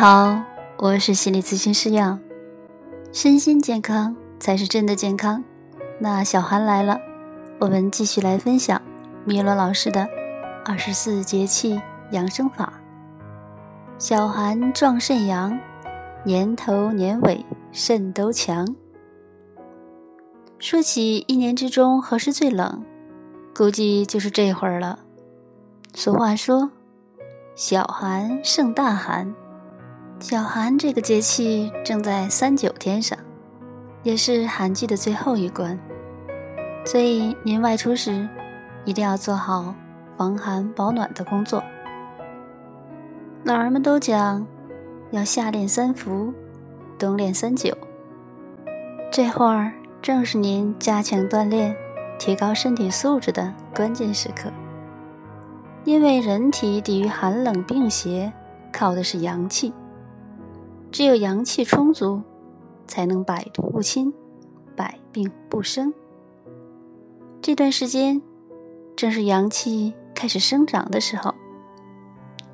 好，我是心理咨询师杨。身心健康才是真的健康。那小寒来了，我们继续来分享米罗老师的二十四节气养生法。小寒壮肾阳，年头年尾肾都强。说起一年之中何时最冷，估计就是这会儿了。俗话说：“小寒胜大寒。”小寒这个节气正在三九天上，也是寒季的最后一关，所以您外出时一定要做好防寒保暖的工作。老人们都讲，要夏练三伏，冬练三九。这会儿正是您加强锻炼、提高身体素质的关键时刻，因为人体抵御寒冷病邪靠的是阳气。只有阳气充足，才能百毒不侵，百病不生。这段时间正是阳气开始生长的时候，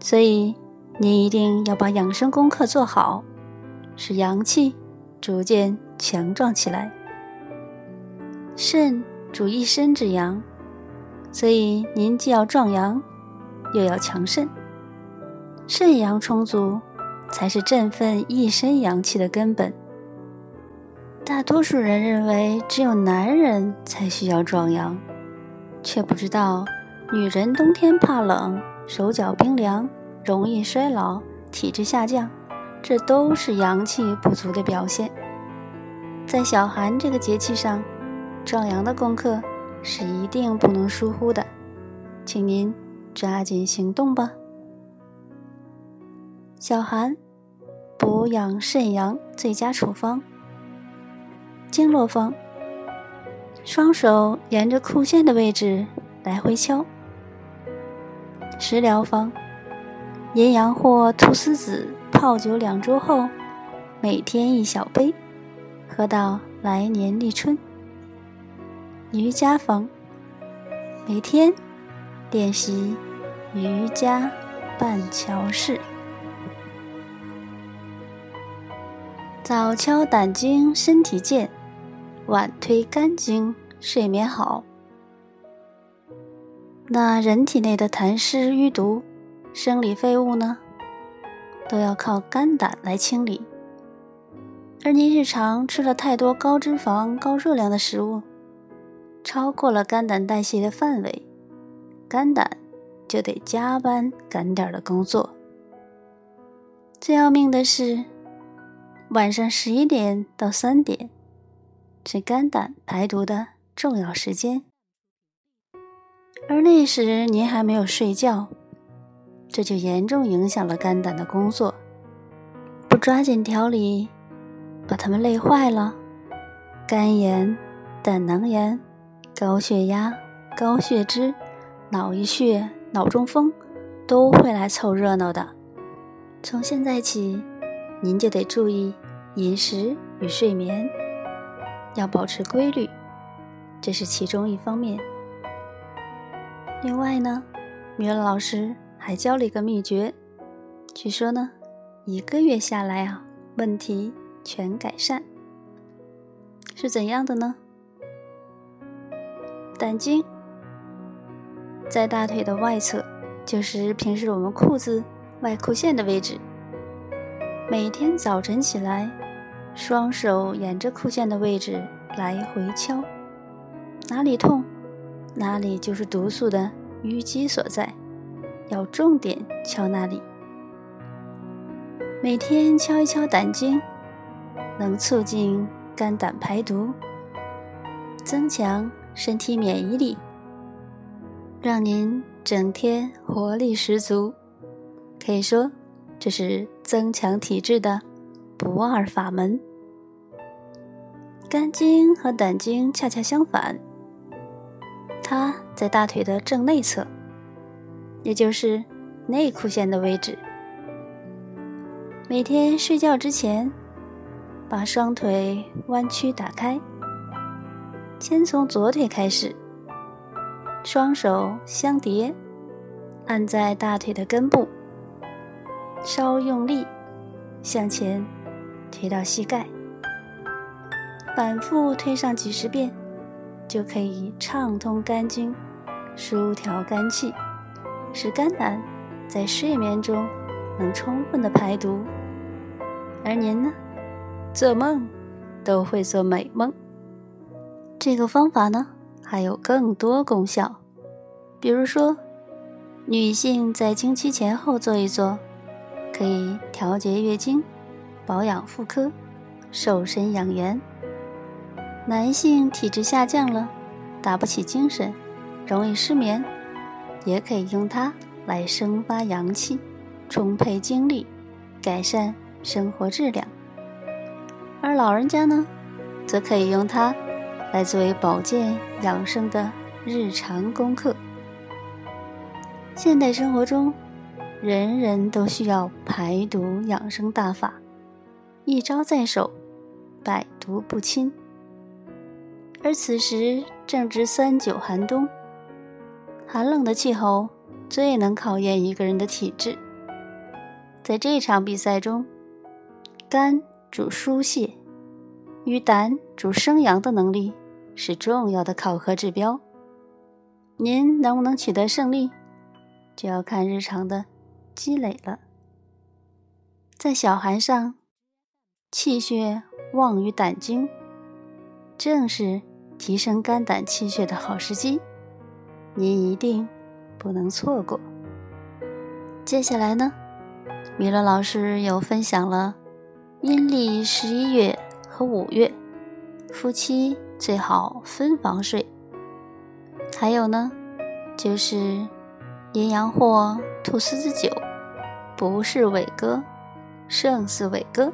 所以您一定要把养生功课做好，使阳气逐渐强壮起来。肾主一身之阳，所以您既要壮阳，又要强肾，肾阳充足。才是振奋一身阳气的根本。大多数人认为只有男人才需要壮阳，却不知道女人冬天怕冷、手脚冰凉、容易衰老、体质下降，这都是阳气不足的表现。在小寒这个节气上，壮阳的功课是一定不能疏忽的，请您抓紧行动吧。小寒。补养肾阳最佳处方：经络方。双手沿着裤线的位置来回敲。食疗方：阴阳或菟丝子泡酒两周后，每天一小杯，喝到来年立春。瑜伽方：每天练习瑜伽半桥式。早敲胆经，身体健；晚推肝经，睡眠好。那人体内的痰湿淤毒、生理废物呢，都要靠肝胆来清理。而您日常吃了太多高脂肪、高热量的食物，超过了肝胆代谢的范围，肝胆就得加班赶点的工作。最要命的是。晚上十一点到三点是肝胆排毒的重要时间，而那时您还没有睡觉，这就严重影响了肝胆的工作。不抓紧调理，把他们累坏了，肝炎、胆囊炎、高血压、高血脂、脑溢血、脑中风都会来凑热闹的。从现在起，您就得注意。饮食与睡眠要保持规律，这是其中一方面。另外呢，米乐老师还教了一个秘诀，据说呢，一个月下来啊，问题全改善。是怎样的呢？胆经在大腿的外侧，就是平时我们裤子外裤线的位置。每天早晨起来。双手沿着裤线的位置来回敲，哪里痛，哪里就是毒素的淤积所在，要重点敲那里。每天敲一敲胆经，能促进肝胆排毒，增强身体免疫力，让您整天活力十足。可以说，这是增强体质的。不二法门。肝经和胆经恰恰相反，它在大腿的正内侧，也就是内裤线的位置。每天睡觉之前，把双腿弯曲打开，先从左腿开始，双手相叠，按在大腿的根部，稍用力向前推到膝盖，反复推上几十遍，就可以畅通肝经，舒调肝气，使肝胆在睡眠中能充分的排毒。而您呢，做梦都会做美梦。这个方法呢，还有更多功效，比如说，女性在经期前后做一做。可以调节月经，保养妇科，瘦身养颜。男性体质下降了，打不起精神，容易失眠，也可以用它来生发阳气，充沛精力，改善生活质量。而老人家呢，则可以用它来作为保健养生的日常功课。现代生活中。人人都需要排毒养生大法，一招在手，百毒不侵。而此时正值三九寒冬，寒冷的气候最能考验一个人的体质。在这场比赛中，肝主疏泄，与胆主生阳的能力是重要的考核指标。您能不能取得胜利，就要看日常的。积累了，在小寒上，气血旺于胆经，正是提升肝胆气血的好时机，您一定不能错过。接下来呢，米乐老师又分享了阴历十一月和五月，夫妻最好分房睡。还有呢，就是阴阳货菟丝子酒。不是伟哥，胜似伟哥。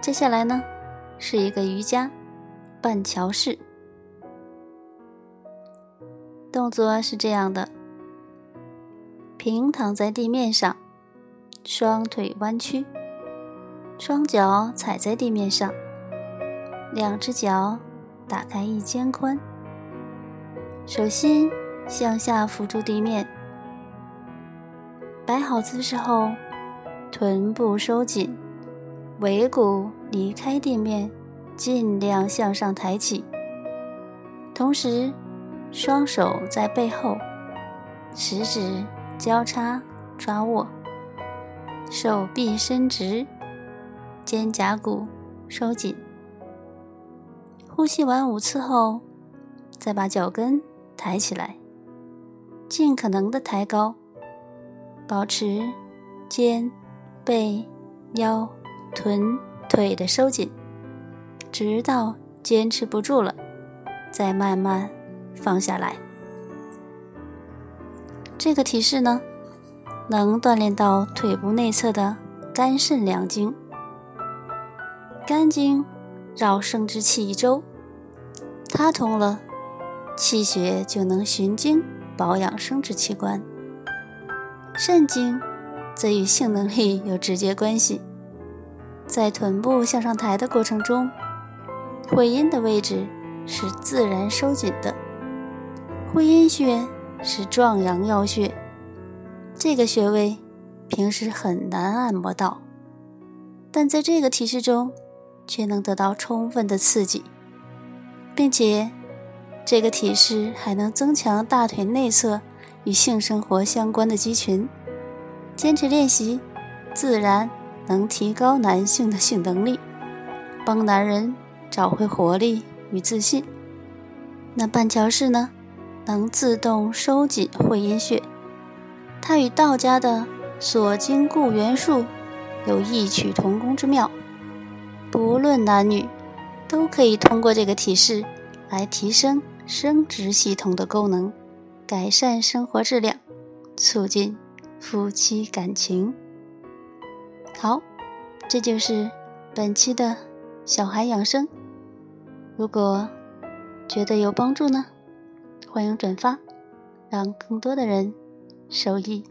接下来呢，是一个瑜伽半桥式动作，是这样的：平躺在地面上，双腿弯曲，双脚踩在地面上，两只脚打开一肩宽，手心向下扶住地面。摆好姿势后，臀部收紧，尾骨离开地面，尽量向上抬起。同时，双手在背后，食指交叉抓握，手臂伸直，肩胛骨收紧。呼吸完五次后，再把脚跟抬起来，尽可能的抬高。保持肩、背、腰、臀、腿的收紧，直到坚持不住了，再慢慢放下来。这个体式呢，能锻炼到腿部内侧的肝肾两经。肝经绕生殖器一周，它通了，气血就能循经保养生殖器官。肾经则与性能力有直接关系，在臀部向上抬的过程中，会阴的位置是自然收紧的。会阴穴是壮阳要穴，这个穴位平时很难按摩到，但在这个体式中却能得到充分的刺激，并且这个体式还能增强大腿内侧。与性生活相关的肌群，坚持练习，自然能提高男性的性能力，帮男人找回活力与自信。那半桥式呢，能自动收紧会阴穴，它与道家的锁精固元术有异曲同工之妙。不论男女，都可以通过这个体式来提升生殖系统的功能。改善生活质量，促进夫妻感情。好，这就是本期的小孩养生。如果觉得有帮助呢，欢迎转发，让更多的人受益。